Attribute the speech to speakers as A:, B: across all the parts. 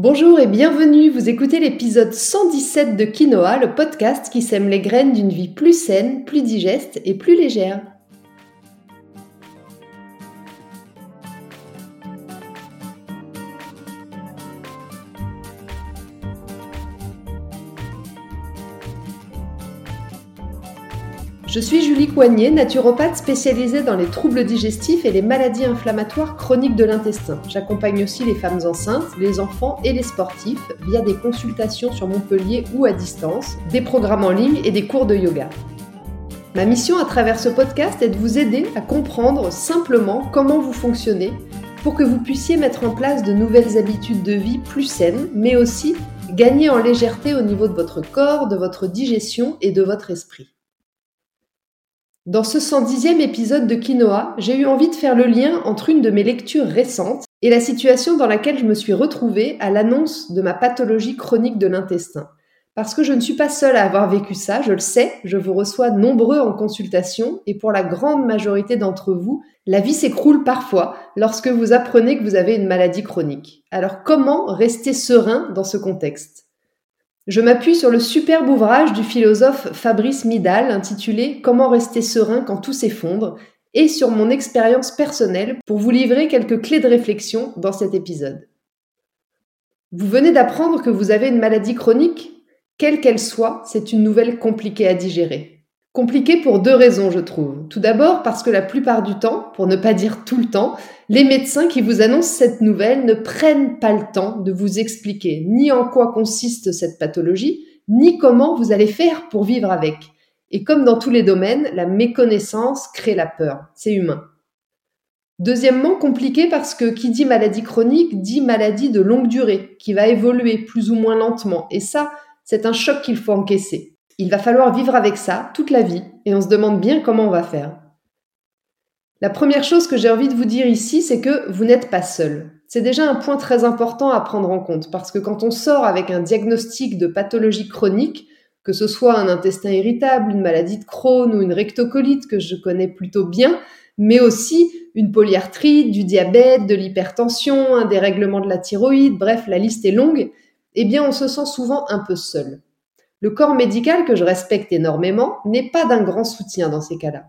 A: Bonjour et bienvenue, vous écoutez l'épisode 117 de Quinoa, le podcast qui sème les graines d'une vie plus saine, plus digeste et plus légère. Je suis Julie Coignet, naturopathe spécialisée dans les troubles digestifs et les maladies inflammatoires chroniques de l'intestin. J'accompagne aussi les femmes enceintes, les enfants et les sportifs via des consultations sur Montpellier ou à distance, des programmes en ligne et des cours de yoga. Ma mission à travers ce podcast est de vous aider à comprendre simplement comment vous fonctionnez pour que vous puissiez mettre en place de nouvelles habitudes de vie plus saines, mais aussi gagner en légèreté au niveau de votre corps, de votre digestion et de votre esprit. Dans ce 110e épisode de Quinoa, j'ai eu envie de faire le lien entre une de mes lectures récentes et la situation dans laquelle je me suis retrouvée à l'annonce de ma pathologie chronique de l'intestin. Parce que je ne suis pas seule à avoir vécu ça, je le sais, je vous reçois nombreux en consultation et pour la grande majorité d'entre vous, la vie s'écroule parfois lorsque vous apprenez que vous avez une maladie chronique. Alors comment rester serein dans ce contexte? Je m'appuie sur le superbe ouvrage du philosophe Fabrice Midal intitulé Comment rester serein quand tout s'effondre et sur mon expérience personnelle pour vous livrer quelques clés de réflexion dans cet épisode. Vous venez d'apprendre que vous avez une maladie chronique? Quelle qu'elle soit, c'est une nouvelle compliquée à digérer. Compliqué pour deux raisons, je trouve. Tout d'abord parce que la plupart du temps, pour ne pas dire tout le temps, les médecins qui vous annoncent cette nouvelle ne prennent pas le temps de vous expliquer ni en quoi consiste cette pathologie, ni comment vous allez faire pour vivre avec. Et comme dans tous les domaines, la méconnaissance crée la peur. C'est humain. Deuxièmement, compliqué parce que qui dit maladie chronique dit maladie de longue durée, qui va évoluer plus ou moins lentement. Et ça, c'est un choc qu'il faut encaisser. Il va falloir vivre avec ça toute la vie et on se demande bien comment on va faire. La première chose que j'ai envie de vous dire ici, c'est que vous n'êtes pas seul. C'est déjà un point très important à prendre en compte parce que quand on sort avec un diagnostic de pathologie chronique, que ce soit un intestin irritable, une maladie de Crohn ou une rectocolite que je connais plutôt bien, mais aussi une polyarthrite, du diabète, de l'hypertension, un dérèglement de la thyroïde, bref, la liste est longue, eh bien on se sent souvent un peu seul. Le corps médical, que je respecte énormément, n'est pas d'un grand soutien dans ces cas-là.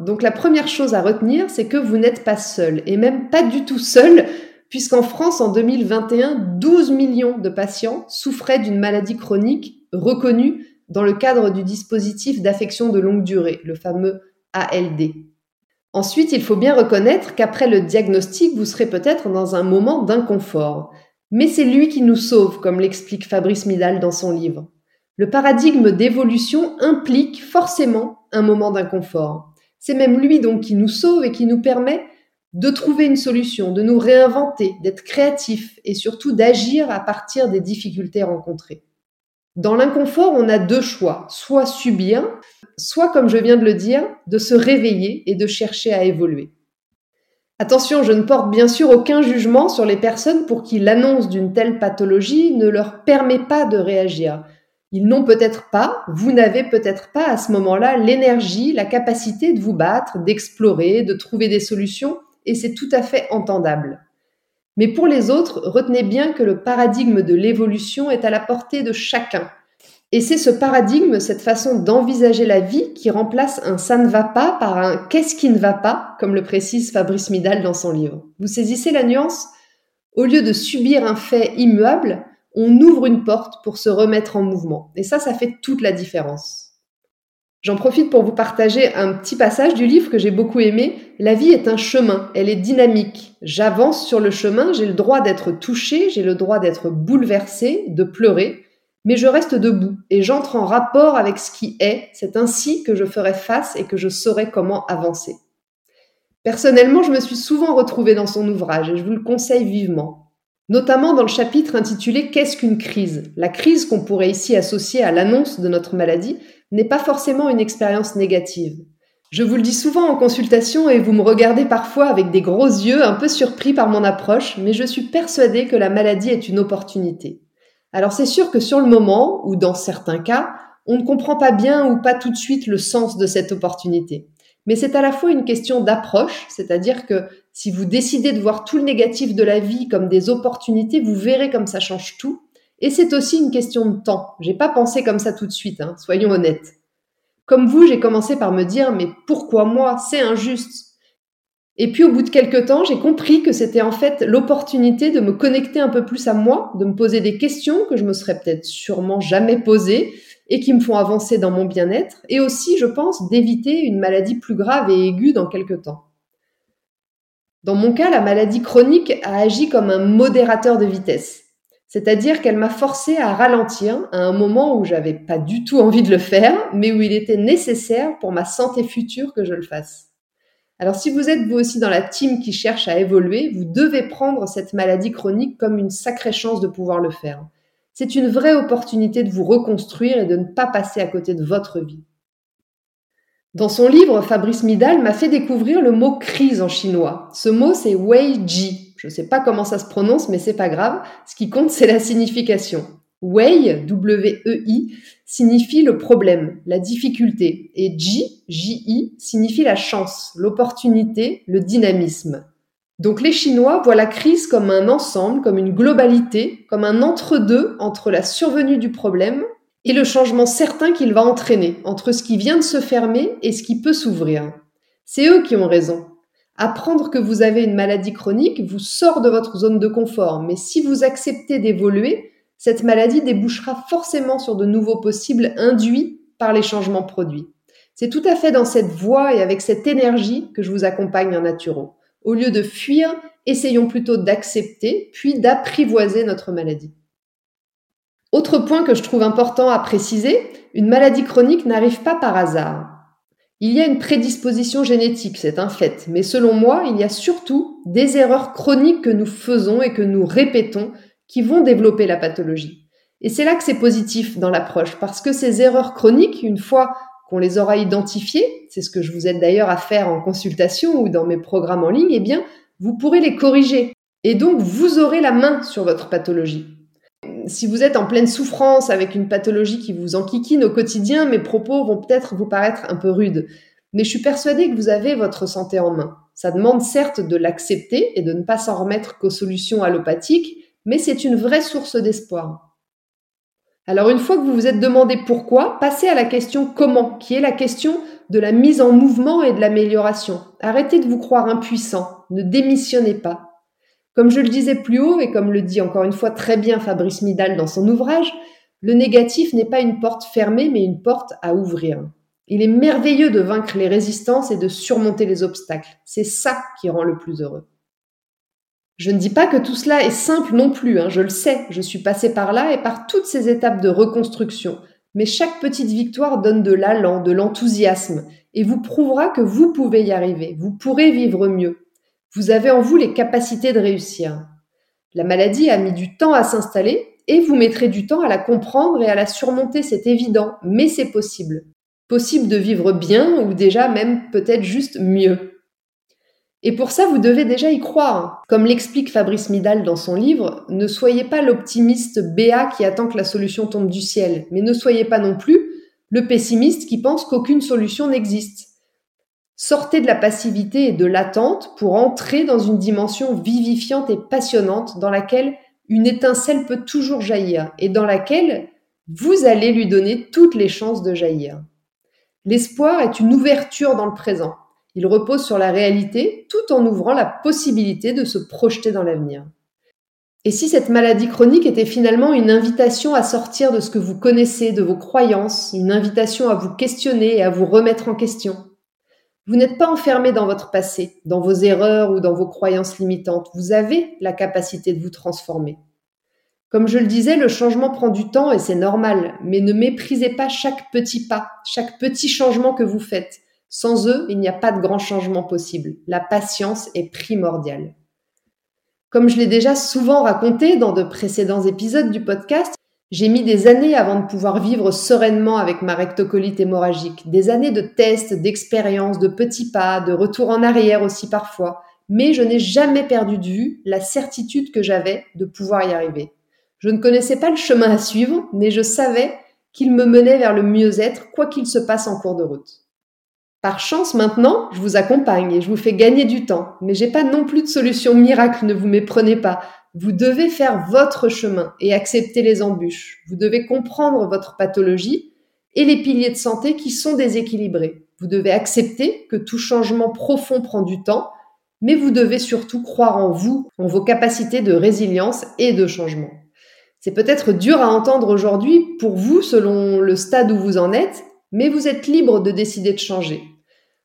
A: Donc la première chose à retenir, c'est que vous n'êtes pas seul, et même pas du tout seul, puisqu'en France, en 2021, 12 millions de patients souffraient d'une maladie chronique reconnue dans le cadre du dispositif d'affection de longue durée, le fameux ALD. Ensuite, il faut bien reconnaître qu'après le diagnostic, vous serez peut-être dans un moment d'inconfort. Mais c'est lui qui nous sauve, comme l'explique Fabrice Midal dans son livre. Le paradigme d'évolution implique forcément un moment d'inconfort. C'est même lui donc qui nous sauve et qui nous permet de trouver une solution, de nous réinventer, d'être créatif et surtout d'agir à partir des difficultés rencontrées. Dans l'inconfort, on a deux choix, soit subir, soit, comme je viens de le dire, de se réveiller et de chercher à évoluer. Attention, je ne porte bien sûr aucun jugement sur les personnes pour qui l'annonce d'une telle pathologie ne leur permet pas de réagir. Ils n'ont peut-être pas, vous n'avez peut-être pas à ce moment-là l'énergie, la capacité de vous battre, d'explorer, de trouver des solutions, et c'est tout à fait entendable. Mais pour les autres, retenez bien que le paradigme de l'évolution est à la portée de chacun. Et c'est ce paradigme, cette façon d'envisager la vie qui remplace un ça ne va pas par un qu'est-ce qui ne va pas, comme le précise Fabrice Midal dans son livre. Vous saisissez la nuance? Au lieu de subir un fait immuable, on ouvre une porte pour se remettre en mouvement. Et ça, ça fait toute la différence. J'en profite pour vous partager un petit passage du livre que j'ai beaucoup aimé. La vie est un chemin, elle est dynamique. J'avance sur le chemin, j'ai le droit d'être touché, j'ai le droit d'être bouleversé, de pleurer, mais je reste debout et j'entre en rapport avec ce qui est. C'est ainsi que je ferai face et que je saurai comment avancer. Personnellement, je me suis souvent retrouvée dans son ouvrage et je vous le conseille vivement notamment dans le chapitre intitulé Qu'est-ce qu'une crise? La crise qu'on pourrait ici associer à l'annonce de notre maladie n'est pas forcément une expérience négative. Je vous le dis souvent en consultation et vous me regardez parfois avec des gros yeux un peu surpris par mon approche, mais je suis persuadée que la maladie est une opportunité. Alors c'est sûr que sur le moment, ou dans certains cas, on ne comprend pas bien ou pas tout de suite le sens de cette opportunité. Mais c'est à la fois une question d'approche, c'est-à-dire que si vous décidez de voir tout le négatif de la vie comme des opportunités, vous verrez comme ça change tout. Et c'est aussi une question de temps. J'ai pas pensé comme ça tout de suite, hein, soyons honnêtes. Comme vous, j'ai commencé par me dire mais pourquoi moi? C'est injuste. Et puis au bout de quelques temps, j'ai compris que c'était en fait l'opportunité de me connecter un peu plus à moi, de me poser des questions que je me serais peut-être sûrement jamais posées et qui me font avancer dans mon bien-être, et aussi, je pense, d'éviter une maladie plus grave et aiguë dans quelques temps. Dans mon cas, la maladie chronique a agi comme un modérateur de vitesse. C'est-à-dire qu'elle m'a forcé à ralentir à un moment où j'avais pas du tout envie de le faire, mais où il était nécessaire pour ma santé future que je le fasse. Alors si vous êtes vous aussi dans la team qui cherche à évoluer, vous devez prendre cette maladie chronique comme une sacrée chance de pouvoir le faire. C'est une vraie opportunité de vous reconstruire et de ne pas passer à côté de votre vie. Dans son livre, Fabrice Midal m'a fait découvrir le mot crise en chinois. Ce mot, c'est Wei Ji. Je ne sais pas comment ça se prononce, mais c'est pas grave. Ce qui compte, c'est la signification. Wei, W-E-I, signifie le problème, la difficulté, et Ji, J-I, signifie la chance, l'opportunité, le dynamisme. Donc les Chinois voient la crise comme un ensemble, comme une globalité, comme un entre-deux entre la survenue du problème et le changement certain qu'il va entraîner entre ce qui vient de se fermer et ce qui peut s'ouvrir. C'est eux qui ont raison. Apprendre que vous avez une maladie chronique vous sort de votre zone de confort, mais si vous acceptez d'évoluer, cette maladie débouchera forcément sur de nouveaux possibles induits par les changements produits. C'est tout à fait dans cette voie et avec cette énergie que je vous accompagne en naturo. Au lieu de fuir, essayons plutôt d'accepter, puis d'apprivoiser notre maladie. Autre point que je trouve important à préciser, une maladie chronique n'arrive pas par hasard. Il y a une prédisposition génétique, c'est un fait, mais selon moi, il y a surtout des erreurs chroniques que nous faisons et que nous répétons qui vont développer la pathologie. Et c'est là que c'est positif dans l'approche, parce que ces erreurs chroniques, une fois qu'on les aura identifiées, c'est ce que je vous aide d'ailleurs à faire en consultation ou dans mes programmes en ligne, eh bien, vous pourrez les corriger. Et donc, vous aurez la main sur votre pathologie. Si vous êtes en pleine souffrance avec une pathologie qui vous enquiquine au quotidien, mes propos vont peut-être vous paraître un peu rudes. Mais je suis persuadée que vous avez votre santé en main. Ça demande certes de l'accepter et de ne pas s'en remettre qu'aux solutions allopathiques, mais c'est une vraie source d'espoir. Alors une fois que vous vous êtes demandé pourquoi, passez à la question comment, qui est la question de la mise en mouvement et de l'amélioration. Arrêtez de vous croire impuissant, ne démissionnez pas. Comme je le disais plus haut, et comme le dit encore une fois très bien Fabrice Midal dans son ouvrage, le négatif n'est pas une porte fermée, mais une porte à ouvrir. Il est merveilleux de vaincre les résistances et de surmonter les obstacles. C'est ça qui rend le plus heureux. Je ne dis pas que tout cela est simple non plus, hein, je le sais, je suis passée par là et par toutes ces étapes de reconstruction. Mais chaque petite victoire donne de l'allant, de l'enthousiasme, et vous prouvera que vous pouvez y arriver, vous pourrez vivre mieux. Vous avez en vous les capacités de réussir. La maladie a mis du temps à s'installer et vous mettrez du temps à la comprendre et à la surmonter, c'est évident, mais c'est possible. Possible de vivre bien ou déjà même peut-être juste mieux. Et pour ça, vous devez déjà y croire. Comme l'explique Fabrice Midal dans son livre, ne soyez pas l'optimiste béat qui attend que la solution tombe du ciel, mais ne soyez pas non plus le pessimiste qui pense qu'aucune solution n'existe. Sortez de la passivité et de l'attente pour entrer dans une dimension vivifiante et passionnante dans laquelle une étincelle peut toujours jaillir et dans laquelle vous allez lui donner toutes les chances de jaillir. L'espoir est une ouverture dans le présent. Il repose sur la réalité tout en ouvrant la possibilité de se projeter dans l'avenir. Et si cette maladie chronique était finalement une invitation à sortir de ce que vous connaissez, de vos croyances, une invitation à vous questionner et à vous remettre en question Vous n'êtes pas enfermé dans votre passé, dans vos erreurs ou dans vos croyances limitantes. Vous avez la capacité de vous transformer. Comme je le disais, le changement prend du temps et c'est normal, mais ne méprisez pas chaque petit pas, chaque petit changement que vous faites. Sans eux, il n'y a pas de grand changement possible. La patience est primordiale. Comme je l'ai déjà souvent raconté dans de précédents épisodes du podcast, j'ai mis des années avant de pouvoir vivre sereinement avec ma rectocolite hémorragique. Des années de tests, d'expériences, de petits pas, de retour en arrière aussi parfois. Mais je n'ai jamais perdu de vue la certitude que j'avais de pouvoir y arriver. Je ne connaissais pas le chemin à suivre, mais je savais qu'il me menait vers le mieux-être, quoi qu'il se passe en cours de route. Par chance maintenant, je vous accompagne et je vous fais gagner du temps, mais j'ai pas non plus de solution miracle, ne vous méprenez pas. Vous devez faire votre chemin et accepter les embûches. Vous devez comprendre votre pathologie et les piliers de santé qui sont déséquilibrés. Vous devez accepter que tout changement profond prend du temps, mais vous devez surtout croire en vous, en vos capacités de résilience et de changement. C'est peut-être dur à entendre aujourd'hui pour vous selon le stade où vous en êtes, mais vous êtes libre de décider de changer.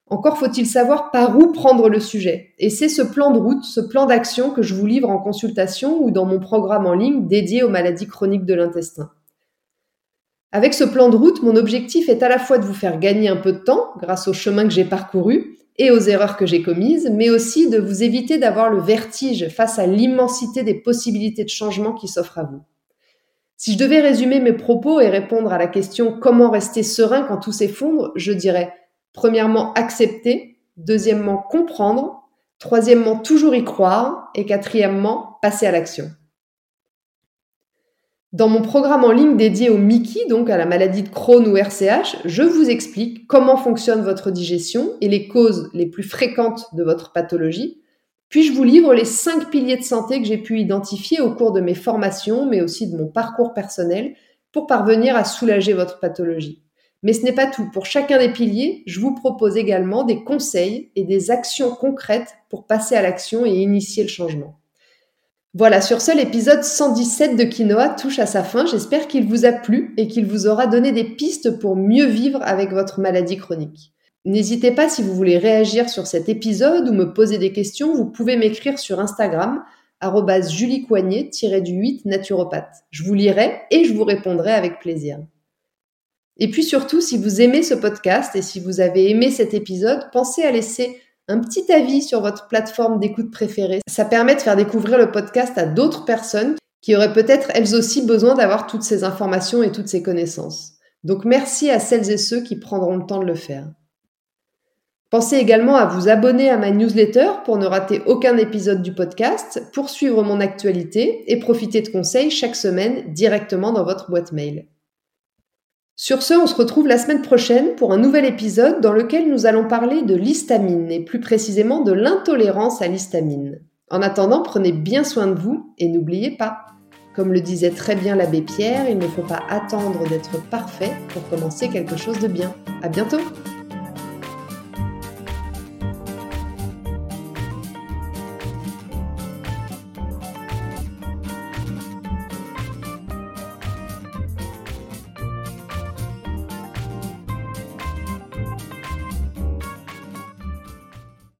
A: Encore faut-il savoir par où prendre le sujet. Et c'est ce plan de route, ce plan d'action que je vous livre en consultation ou dans mon programme en ligne dédié aux maladies chroniques de l'intestin. Avec ce plan de route, mon objectif est à la fois de vous faire gagner un peu de temps grâce au chemin que j'ai parcouru et aux erreurs que j'ai commises, mais aussi de vous éviter d'avoir le vertige face à l'immensité des possibilités de changement qui s'offrent à vous. Si je devais résumer mes propos et répondre à la question comment rester serein quand tout s'effondre, je dirais premièrement accepter, deuxièmement comprendre, troisièmement toujours y croire et quatrièmement passer à l'action. Dans mon programme en ligne dédié au Mickey, donc à la maladie de Crohn ou RCH, je vous explique comment fonctionne votre digestion et les causes les plus fréquentes de votre pathologie puis je vous livre les cinq piliers de santé que j'ai pu identifier au cours de mes formations, mais aussi de mon parcours personnel, pour parvenir à soulager votre pathologie? Mais ce n'est pas tout. Pour chacun des piliers, je vous propose également des conseils et des actions concrètes pour passer à l'action et initier le changement. Voilà, sur ce, l'épisode 117 de Quinoa touche à sa fin. J'espère qu'il vous a plu et qu'il vous aura donné des pistes pour mieux vivre avec votre maladie chronique. N'hésitez pas si vous voulez réagir sur cet épisode ou me poser des questions, vous pouvez m'écrire sur Instagram juliecoignet du 8 naturopathe. Je vous lirai et je vous répondrai avec plaisir. Et puis surtout, si vous aimez ce podcast et si vous avez aimé cet épisode, pensez à laisser un petit avis sur votre plateforme d'écoute préférée. Ça permet de faire découvrir le podcast à d'autres personnes qui auraient peut-être elles aussi besoin d'avoir toutes ces informations et toutes ces connaissances. Donc merci à celles et ceux qui prendront le temps de le faire. Pensez également à vous abonner à ma newsletter pour ne rater aucun épisode du podcast, poursuivre mon actualité et profiter de conseils chaque semaine directement dans votre boîte mail. Sur ce, on se retrouve la semaine prochaine pour un nouvel épisode dans lequel nous allons parler de l'histamine et plus précisément de l'intolérance à l'histamine. En attendant, prenez bien soin de vous et n'oubliez pas, comme le disait très bien l'abbé Pierre, il ne faut pas attendre d'être parfait pour commencer quelque chose de bien. À bientôt!